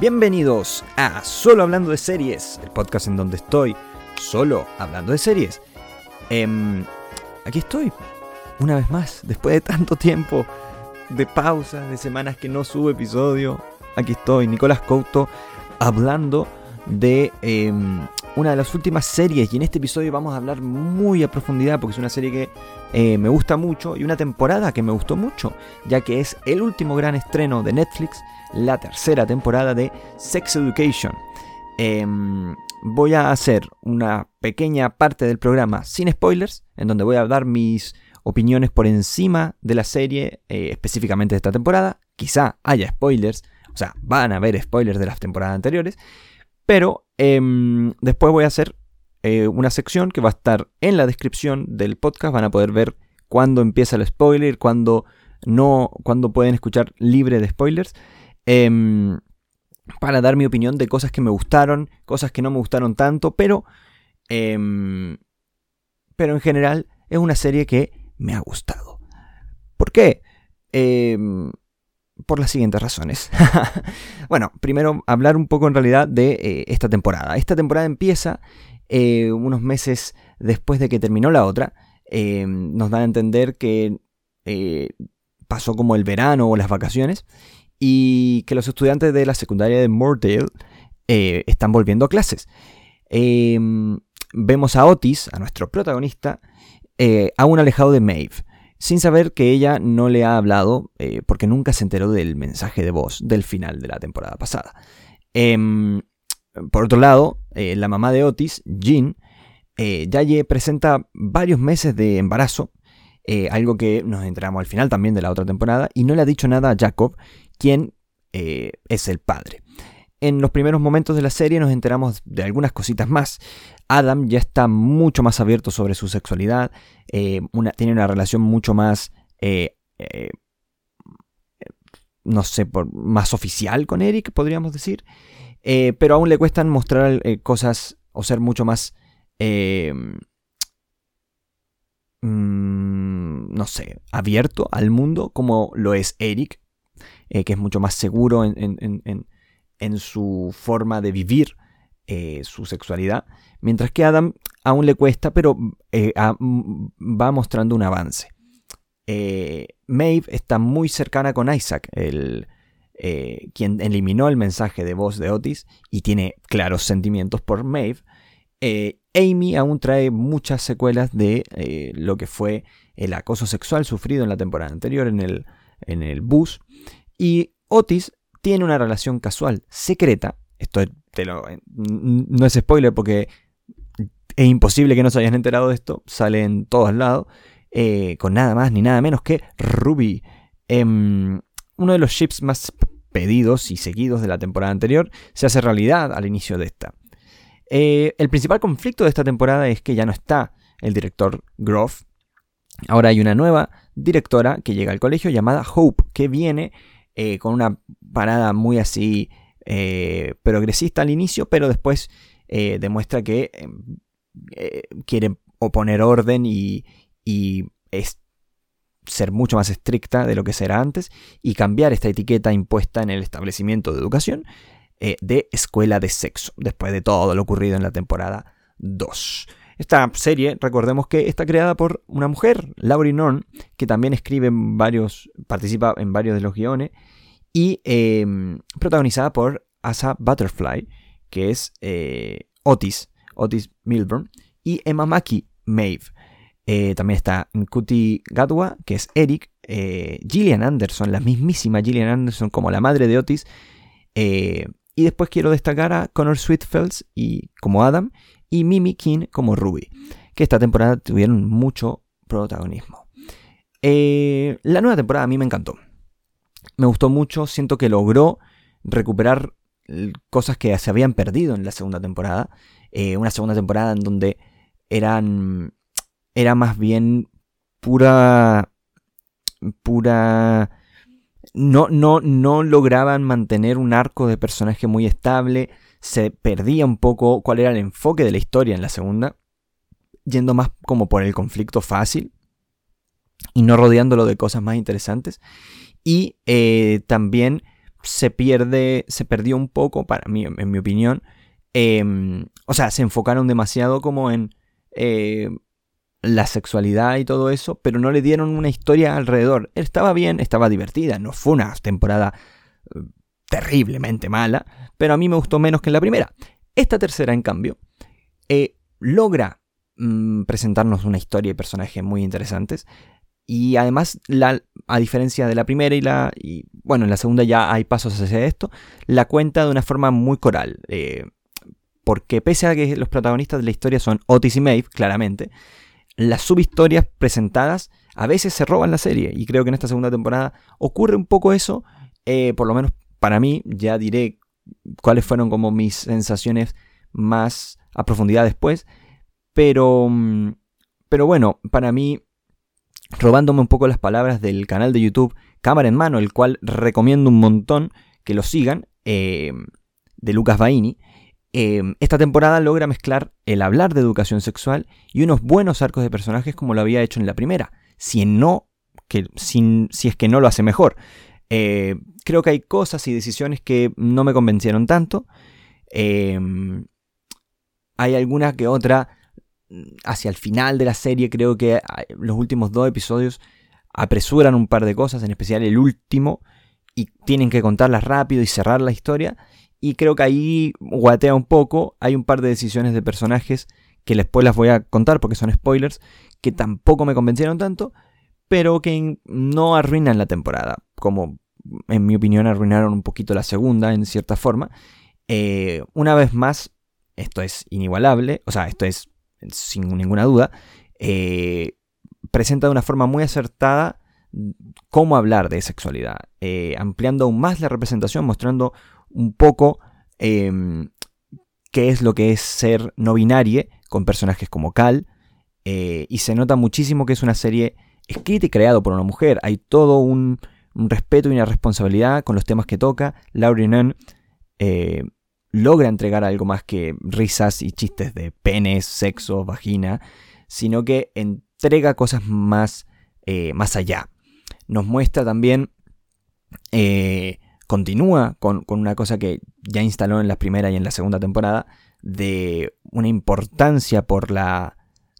Bienvenidos a Solo Hablando de Series, el podcast en donde estoy solo hablando de series. Em, aquí estoy, una vez más, después de tanto tiempo de pausa, de semanas que no subo episodio. Aquí estoy, Nicolás Couto, hablando de em, una de las últimas series. Y en este episodio vamos a hablar muy a profundidad porque es una serie que eh, me gusta mucho y una temporada que me gustó mucho, ya que es el último gran estreno de Netflix, la tercera temporada de Sex Education. Em, voy a hacer una pequeña parte del programa sin spoilers, en donde voy a dar mis opiniones por encima de la serie, eh, específicamente de esta temporada. Quizá haya spoilers, o sea, van a haber spoilers de las temporadas anteriores, pero em, después voy a hacer eh, una sección que va a estar en la descripción del podcast. Van a poder ver cuándo empieza el spoiler, cuándo no, cuándo pueden escuchar libre de spoilers. Em, para dar mi opinión de cosas que me gustaron, cosas que no me gustaron tanto, pero, em, pero en general es una serie que me ha gustado. ¿Por qué? Por las siguientes razones. bueno, primero hablar un poco en realidad de eh, esta temporada. Esta temporada empieza eh, unos meses después de que terminó la otra. Eh, nos da a entender que pasó como el verano o las vacaciones y que los estudiantes de la secundaria de Moordale están volviendo a clases. vemos a Otis, a nuestro protagonista, aún alejado de Maeve sin saber que ella no le ha hablado eh, porque nunca se enteró del mensaje de voz del final de la temporada pasada. Em, por otro lado, eh, la mamá de Otis, Jean, eh, ya presenta varios meses de embarazo, algo que nos enteramos al final también de la otra temporada, y no le ha dicho nada a Jacob, quien es el padre. En los primeros momentos de la serie nos enteramos de algunas cositas más. Adam ya está mucho más abierto sobre su sexualidad, eh, tiene una relación mucho más, eh, eh, no sé, más oficial con Eric, podríamos decir, pero aún le cuestan mostrar cosas o ser mucho más, mm, no sé, abierto al mundo como lo es Eric, que es mucho más seguro en su forma de vivir su sexualidad. Mientras que Adam aún le cuesta, pero eh, va mostrando un avance. Eh, Maeve está muy cercana con Isaac, el, eh, quien eliminó el mensaje de voz de Otis y tiene claros sentimientos por Maeve. Amy aún trae muchas secuelas de lo que fue el acoso sexual sufrido en la temporada anterior en el, en el bus. Y Otis tiene una relación casual secreta. Esto no es spoiler porque es imposible que no se hayan enterado de esto, sale en todos lados, eh, con nada más ni nada menos que Ruby. Em, uno de los ships más pedidos y seguidos de la temporada anterior se hace realidad al inicio de esta. Eh, el principal conflicto de esta temporada es que ya no está el director Groff. Ahora hay una nueva directora que llega al colegio llamada Hope, que viene eh, con una parada muy así progresista al inicio, pero después demuestra que em, eh, quiere oponer orden y, es ser mucho más estricta de lo que será antes y cambiar esta etiqueta impuesta en el establecimiento de educación eh, de escuela de sexo, después de todo lo ocurrido en la temporada 2. Esta serie, recordemos que está creada por una mujer, Laurie Norn, que también escribe en varios, participa en varios de los guiones, y em, protagonizada por Asa Butterfly, que es eh, Otis, Otis Milburn, y Emma Mackey, Maeve. Eh, también está Nkuti Gadwa, que es Eric, eh, Gillian Anderson, la mismísima Gillian Anderson como la madre de Otis. Y después quiero destacar a Connor Sweetfelds y, como Adam y Mimi King como Ruby, que esta temporada tuvieron mucho protagonismo. la nueva temporada a mí me encantó. Me gustó mucho, siento que logró recuperar cosas que se habían perdido en la segunda temporada. Eh, una segunda temporada en donde eran, era más bien pura, pura, no, no, no lograban mantener un arco de personaje muy estable, se perdía un poco cuál era el enfoque de la historia en la segunda, yendo más como por el conflicto fácil y no rodeándolo de cosas más interesantes. Y eh, también se pierde, se perdió un poco, para mí, en mi opinión. Em, o sea, se enfocaron demasiado como en eh, la sexualidad y todo eso, pero no le dieron una historia alrededor. Estaba bien, estaba divertida, no fue una temporada eh, terriblemente mala, pero a mí me gustó menos que en la primera. Esta tercera, en cambio, eh, logra mm, presentarnos una historia y personajes muy interesantes. Y además, la, a diferencia de la primera y la. Y, bueno, en la segunda ya hay pasos hacia esto. La cuenta de una forma muy coral. Eh, porque pese a que los protagonistas de la historia son Otis y Maeve, claramente, las subhistorias presentadas a veces se roban la serie. Y creo que en esta segunda temporada ocurre un poco eso. Eh, por lo menos para mí, ya diré cuáles fueron como mis sensaciones más a profundidad después. Pero, mm, pero bueno, para mí robándome un poco las palabras del canal de YouTube Cámara en Mano, el cual recomiendo un montón que lo sigan, eh, de Lucas Baini. Eh, esta temporada logra mezclar el hablar de educación sexual y unos buenos arcos de personajes como lo había hecho en la primera, si, no, que, si es que no lo hace mejor. Eh, creo que hay cosas y decisiones que no me convencieron tanto. hay alguna que otra hacia el final de la serie creo que los últimos dos episodios apresuran un par de cosas, en especial el último, y tienen que contarlas rápido y cerrar la historia. Y creo que ahí guatea un poco, hay un par de decisiones de personajes que después las voy a contar porque son spoilers, que tampoco me convencieron tanto, pero que no arruinan la temporada, como en mi opinión arruinaron un poquito la segunda en cierta forma. Eh, una vez más, esto es inigualable, o sea, esto es sin ninguna duda, eh, presenta de una forma muy acertada cómo hablar de sexualidad, eh, ampliando aún más la representación, mostrando un poco em, qué es lo que es ser no binario con personajes como Cal, y se nota muchísimo que es una serie escrita y creada por una mujer, hay todo un, respeto y una responsabilidad con los temas que toca, Laurie Nunn logra entregar algo más que risas y chistes de penes, sexo, vagina, sino que entrega cosas más, eh, más allá. Nos muestra también, eh, continúa con, una cosa que ya instaló en la primera y en la segunda temporada, de una importancia por la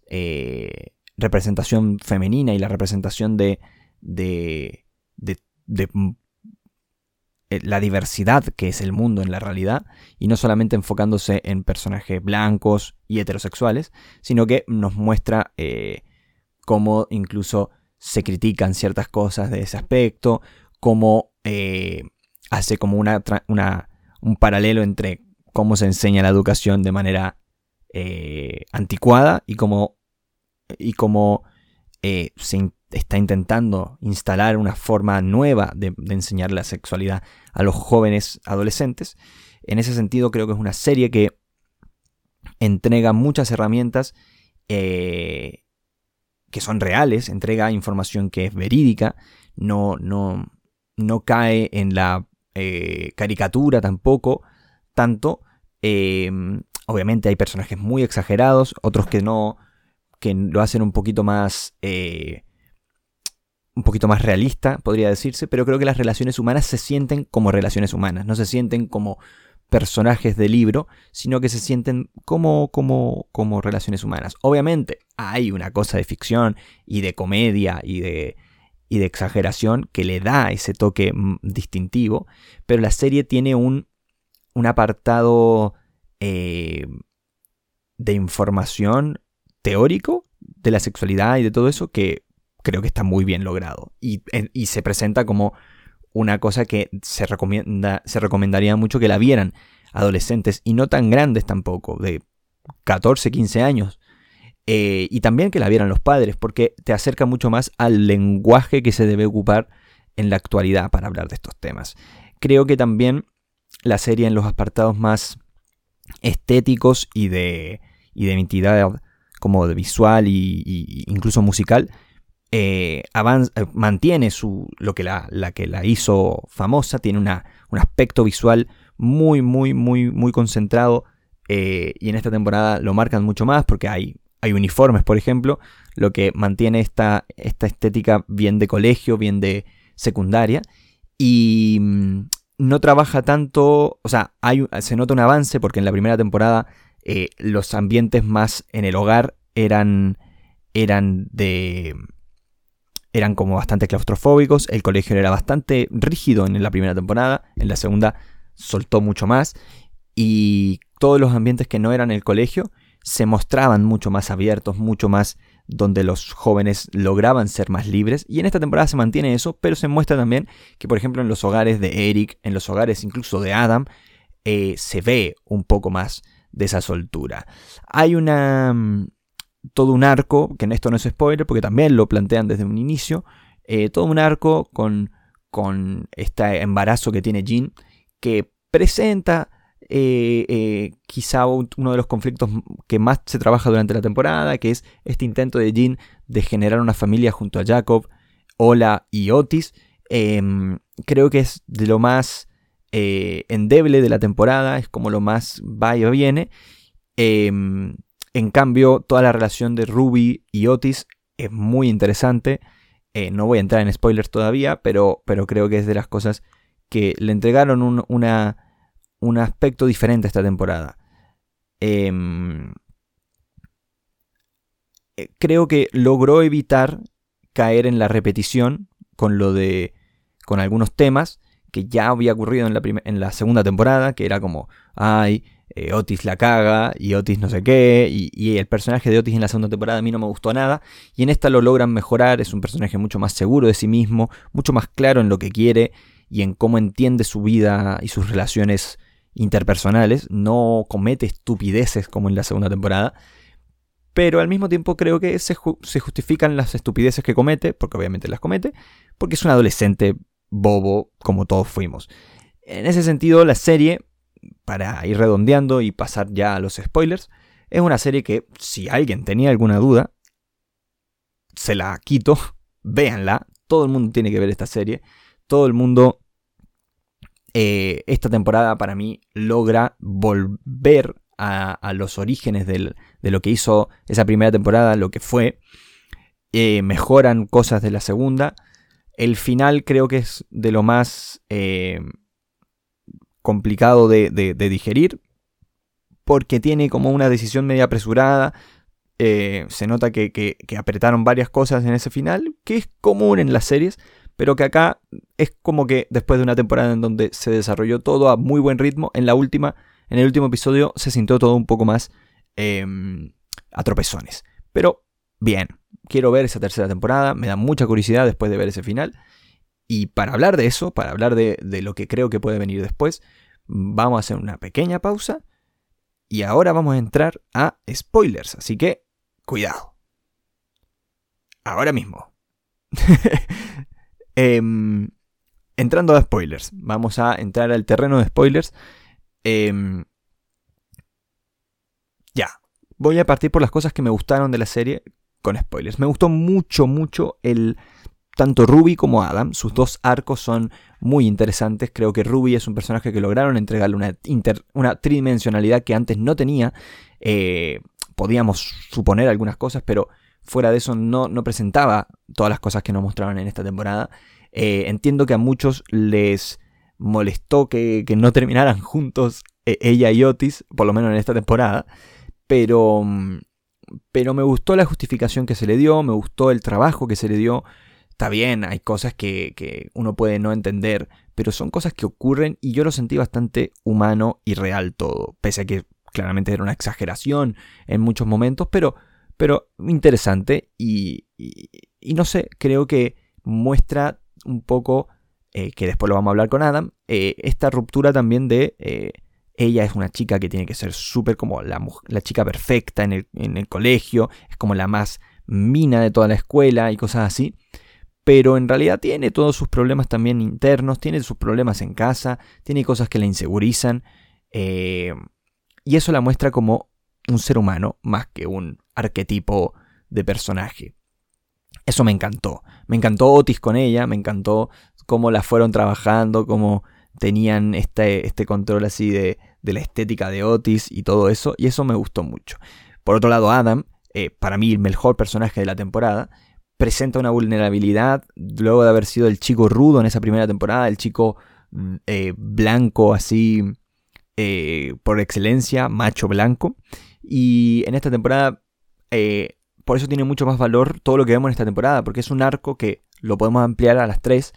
eh, representación femenina y la representación de, de, de eh, la diversidad que es el mundo en la realidad, y no solamente enfocándose en personajes blancos y heterosexuales, sino que nos muestra eh, cómo incluso se critican ciertas cosas de ese aspecto, cómo eh, hace como una, un paralelo entre cómo se enseña la educación de manera anticuada y cómo, y cómo se está intentando instalar una forma nueva de, enseñar la sexualidad a los jóvenes adolescentes. En ese sentido creo que es una serie que entrega muchas herramientas eh, que son reales, entrega información que es verídica, no, no, no cae en la eh, caricatura tampoco tanto. Eh, obviamente hay personajes muy exagerados, otros que no, que lo hacen un poquito más un poquito más realista, podría decirse, pero creo que las relaciones humanas se sienten como relaciones humanas, no se sienten como personajes de libro, sino que se sienten como, como, como relaciones humanas. Obviamente hay una cosa de ficción y de comedia y de, y de exageración que le da ese toque mm, distintivo, pero la serie tiene un, un apartado eh, de información teórico de la sexualidad y de todo eso que creo que está muy bien logrado. Y, se presenta como una cosa que se, recomienda, se recomendaría mucho que la vieran adolescentes y no tan grandes tampoco, de 14, 15 años. Eh, y también que la vieran los padres, porque te acerca mucho más al lenguaje que se debe ocupar en la actualidad para hablar de estos temas. Creo que también la serie en los apartados más estéticos y de, y de identidad como de visual y incluso musical, eh, eh, mantiene su, lo que la, que la hizo famosa, tiene una, un aspecto visual muy, muy, muy, muy concentrado eh, y en esta temporada lo marcan mucho más porque hay, hay uniformes, por ejemplo, lo que mantiene esta, esta estética bien de colegio, bien de secundaria y mm, no trabaja tanto, o sea, hay, se nota un avance porque en la primera temporada eh, los ambientes más en el hogar eran, eran de... Eran como bastante claustrofóbicos, el colegio era bastante rígido en la primera temporada, en la segunda soltó mucho más y todos los ambientes que no eran el colegio se mostraban mucho más abiertos, mucho más donde los jóvenes lograban ser más libres. Y en esta temporada se mantiene eso, pero se muestra también que, por ejemplo, en los hogares de Eric, en los hogares incluso de Adam, eh, se ve un poco más de esa soltura. Hay una... Mm, todo un arco, que en esto no es spoiler, porque también lo plantean desde un inicio, eh, todo un arco con, con este embarazo que tiene Jean, que presenta eh, eh, quizá uno de los conflictos que más se trabaja durante la temporada, que es este intento de Jean de generar una familia junto a Jacob, Ola y Otis. Em, creo que es de lo más eh, endeble de la temporada, es como lo más va y viene. Em, en cambio, toda la relación de Ruby y Otis es muy interesante. no voy a entrar en spoilers todavía, pero, pero creo que es de las cosas que le entregaron una un aspecto diferente esta temporada. Em, eh, creo que logró evitar caer en la repetición con lo de. con algunos temas que ya había ocurrido en la, en la segunda temporada, que era como, ay, eh, Otis la caga y Otis no sé qué, y, y, el personaje de Otis en la segunda temporada a mí no me gustó nada, y en esta lo logran mejorar, es un personaje mucho más seguro de sí mismo, mucho más claro en lo que quiere y en cómo entiende su vida y sus relaciones interpersonales, no comete estupideces como en la segunda temporada, pero al mismo tiempo creo que se, justifican las estupideces que comete, porque obviamente las comete, porque es un adolescente bobo como todos fuimos. En ese sentido, la serie, para ir redondeando y pasar ya a los spoilers, es una serie que si alguien tenía alguna duda, se la quito, véanla, todo el mundo tiene que ver esta serie, todo el mundo eh, esta temporada para mí logra volver a, los orígenes de lo que hizo esa primera temporada, lo que fue. Eh, mejoran cosas de la segunda. El final creo que es de lo más eh, complicado de, digerir. Porque tiene como una decisión media apresurada. se nota que, apretaron varias cosas en ese final. Que es común en las series pero que acá es como que después de una temporada en donde se desarrolló todo a muy buen ritmo, en la última, en el último episodio se sintió todo un poco más em, a tropezones. Pero bien, quiero ver esa tercera temporada, me da mucha curiosidad después de ver ese final. Y para hablar de eso, para hablar de, de lo que creo que puede venir después, vamos a hacer una pequeña pausa. Y ahora vamos a entrar a spoilers, así que cuidado. Ahora mismo. Em, entrando a spoilers, vamos a entrar al terreno de spoilers. Em, ya, voy a partir por las cosas que me gustaron de la serie con spoilers. Me gustó mucho, mucho el... Tanto Ruby como Adam, sus dos arcos son muy interesantes. Creo que Ruby es un personaje que lograron entregarle una, una tridimensionalidad que antes no tenía. Eh, podíamos suponer algunas cosas, pero fuera de eso no, no presentaba todas las cosas que nos mostraron en esta temporada. Eh, entiendo que a muchos les molestó que, no terminaran juntos eh, ella y Otis, por lo menos en esta temporada, pero, mm, pero me gustó la justificación que se le dio, me gustó el trabajo que se le dio. Está bien, hay cosas que, que uno puede no entender, pero son cosas que ocurren y yo lo sentí bastante humano y real todo, pese a que claramente era una exageración en muchos momentos, pero pero interesante y, no sé, creo que muestra un poco, eh, que después lo vamos a hablar con Adam, eh, esta ruptura también de... Eh, ella es una chica que tiene que ser súper como la, la, chica perfecta en el, en el colegio, es como la más mina de toda la escuela y cosas así pero en realidad tiene todos sus problemas también internos, tiene sus problemas en casa, tiene cosas que la insegurizan, y eso la muestra como un ser humano más que un arquetipo de personaje. Eso me encantó. Me encantó Otis con ella, me encantó cómo la fueron trabajando, cómo tenían este, este control así de, de, la estética de Otis y todo eso, y eso me gustó mucho. Por otro lado, Adam, eh, para mí el mejor personaje de la temporada, presenta una vulnerabilidad luego de haber sido el chico rudo en esa primera temporada, el chico eh, blanco así eh, por excelencia, macho blanco. Y en esta temporada, por eso tiene mucho más valor todo lo que vemos en esta temporada, porque es un arco que lo podemos ampliar a las tres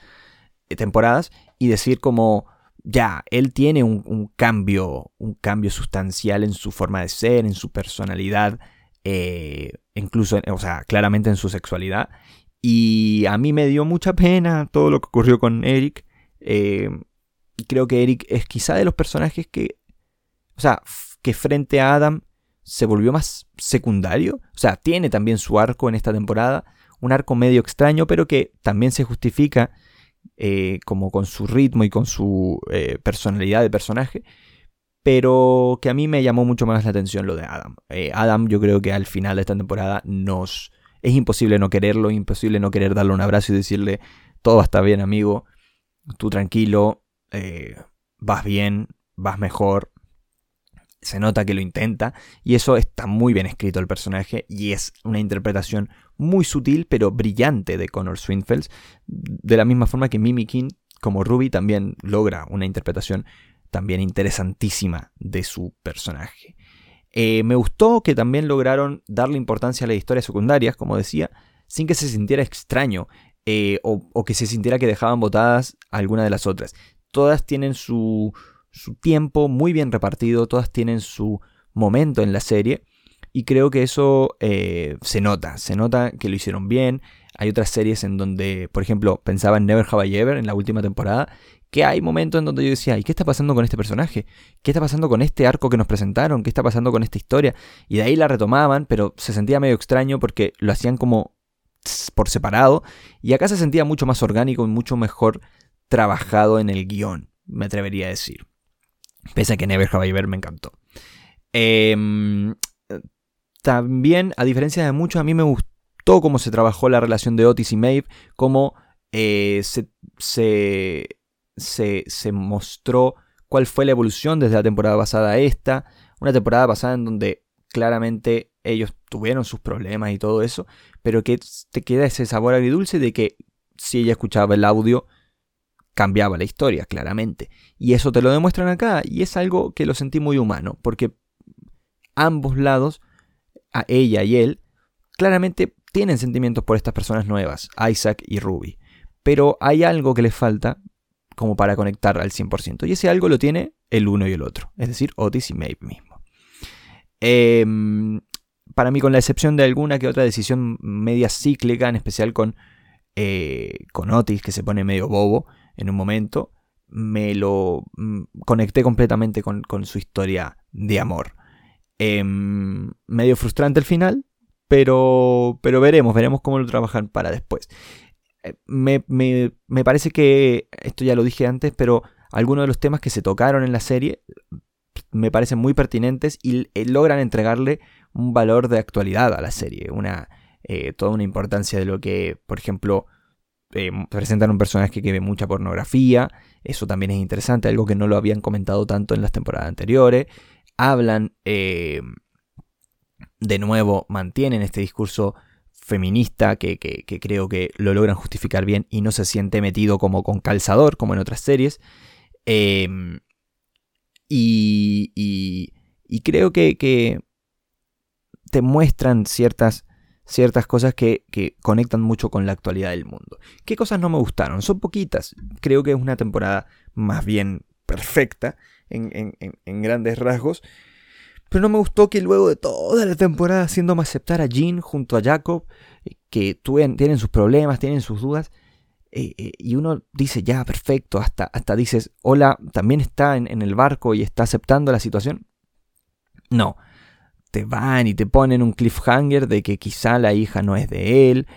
temporadas y decir como, ya, él tiene un, cambio, un cambio sustancial en su forma de ser, en su personalidad, incluso, o sea, claramente en su sexualidad. Y a mí me dio mucha pena todo lo que ocurrió con Eric. Eh, creo que Eric es quizá de los personajes que, o sea, que frente a Adam se volvió más secundario. O sea, tiene también su arco en esta temporada, un arco medio extraño, pero que también se justifica eh, como con su ritmo y con su eh, personalidad de personaje. Pero que a mí me llamó mucho más la atención lo de Adam. Adam yo creo que al final de esta temporada nos es imposible no quererlo, imposible no querer darle un abrazo y decirle, todo estar bien amigo, tú tranquilo, eh, vas bien, vas mejor. Se nota que lo intenta y eso está muy bien escrito el personaje y es una interpretación muy sutil pero brillante de Connor Swinfelds. De la misma forma que Mimi King como Ruby también logra una interpretación también interesantísima de su personaje. Eh, me gustó que también lograron darle importancia a las historias secundarias, como decía, sin que se sintiera extraño eh, o, que se sintiera que dejaban botadas alguna de las otras. Todas tienen su, tiempo muy bien repartido, todas tienen su momento en la serie y creo que eso eh, se nota, se nota que lo hicieron bien. Hay otras series en donde, por ejemplo, pensaba en Never Have I Ever en la última temporada que hay momentos en donde yo decía, ¿y qué está pasando con este personaje? ¿Qué está pasando con este arco que nos presentaron? ¿Qué está pasando con esta historia? Y de ahí la retomaban, pero se sentía medio extraño porque lo hacían como por separado. Y acá se sentía mucho más orgánico y mucho mejor trabajado en el guion, me atrevería a decir. Pese a que Never Have I Ever me encantó. Em, también, a diferencia de muchos, a mí me gustó cómo se trabajó la relación de Otis y Maeve, cómo eh, se, se se, mostró cuál fue la evolución desde la temporada pasada a esta. Una temporada pasada en donde claramente ellos tuvieron sus problemas y todo eso, pero que te queda ese sabor agridulce de que si ella escuchaba el audio, cambiaba la historia, claramente. Y eso te lo demuestran acá, y es algo que lo sentí muy humano, porque ambos lados, a ella y él, claramente tienen sentimientos por estas personas nuevas, Isaac y Ruby. Pero hay algo que les falta, como para conectar al 100%. Y ese algo lo tiene el uno y el otro, es decir, Otis y Maeve mismo. Em, para mí, con la excepción de alguna que otra decisión media cíclica, en especial con, eh, con Otis, que se pone medio bobo en un momento, me lo mm, conecté completamente con, su historia de amor. Em, medio frustrante el final, pero, pero veremos, veremos cómo lo trabajan para después. Eh, me, me, parece que, esto ya lo dije antes, pero algunos de los temas que se tocaron en la serie me parecen muy pertinentes y eh, logran entregarle un valor de actualidad a la serie, una, eh, toda una importancia de lo que, por ejemplo, presentan un personaje que ve mucha pornografía, eso también es interesante, algo que no lo habían comentado tanto en las temporadas anteriores, hablan, de nuevo, mantienen este discurso feminista que, creo que lo logran justificar bien y no se siente metido como con calzador, como en otras series. Em, y, y, creo que, te muestran ciertas, ciertas cosas que, conectan mucho con la actualidad del mundo. ¿Qué cosas no me gustaron? Son poquitas. Creo que es una temporada más bien perfecta en, en grandes rasgos. Pero no me gustó que luego de toda la temporada haciéndome aceptar a Jean junto a Jacob, eh, que tienen sus problemas, tienen sus dudas, eh, eh, y uno dice, ya, perfecto, hasta, hasta dices, hola, también está en, el barco y está aceptando la situación. No, te van y te ponen un cliffhanger de que quizá la hija no es de él,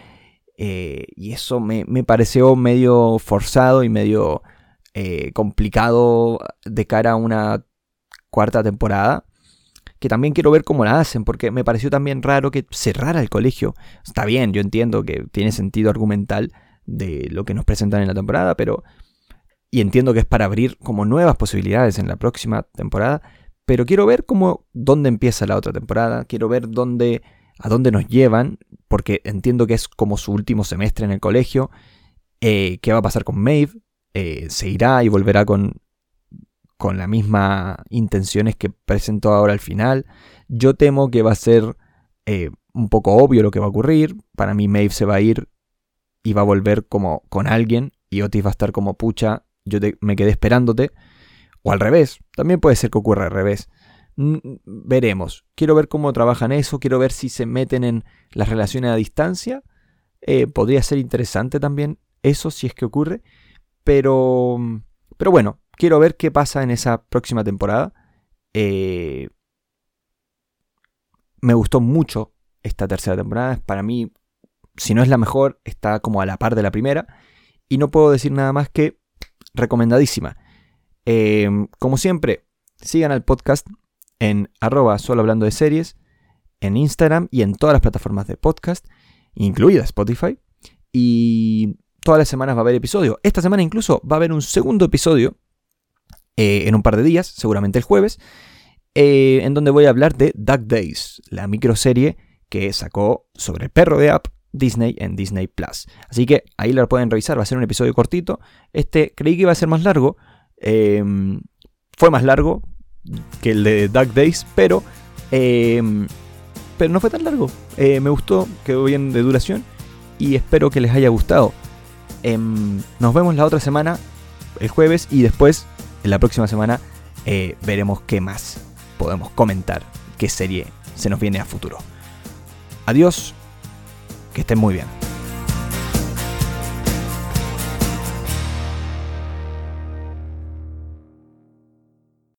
y eso me, me, pareció medio forzado y medio complicado de cara a una cuarta temporada que también quiero ver cómo la hacen, porque me pareció también raro que cerrara el colegio. Está bien, yo entiendo que tiene sentido argumental de lo que nos presentan en la temporada, pero... Y entiendo que es para abrir como nuevas posibilidades en la próxima temporada, pero quiero ver cómo, dónde empieza la otra temporada, quiero ver dónde, a dónde nos llevan, porque entiendo que es como su último semestre en el colegio, eh, qué va a pasar con Maeve, eh, se irá y volverá con, con las mismas intenciones que presentó ahora al final. Yo temo que va a ser eh, un poco obvio lo que va a ocurrir. Para mí Maeve se va a ir y va a volver como con alguien y Otis va a estar como pucha, yo me quedé esperándote. O al revés, también puede ser que ocurra al revés. veremos. Quiero ver cómo trabajan eso, quiero ver si se meten en las relaciones a distancia. Eh, podría ser interesante también eso si es que ocurre. Pero, pero bueno, quiero ver qué pasa en esa próxima temporada. Eh, me gustó mucho esta tercera temporada. Para mí, si no es la mejor, está como a la par de la primera. Y no puedo decir nada más que recomendadísima. Eh, como siempre, sigan al podcast en arroba solo hablando de series, en Instagram y en todas las plataformas de podcast, incluida Spotify. Y todas las semanas va a haber episodio. Esta semana incluso va a haber un segundo episodio eh, en un par de días, seguramente el jueves, eh, en donde voy a hablar de Duck Days, la microserie que sacó sobre el perro de App Disney en Disney Plus. Así que ahí lo pueden revisar, va a ser un episodio cortito. Este creí que iba a ser más largo. Em, fue más largo que el de Duck Days, pero, em, pero no fue tan largo. Eh, me gustó, quedó bien de duración y espero que les haya gustado. Em, nos vemos la otra semana, el jueves, y después, en la próxima semana, eh, veremos qué más podemos comentar, qué serie se nos viene a futuro. Adiós, que estén muy bien.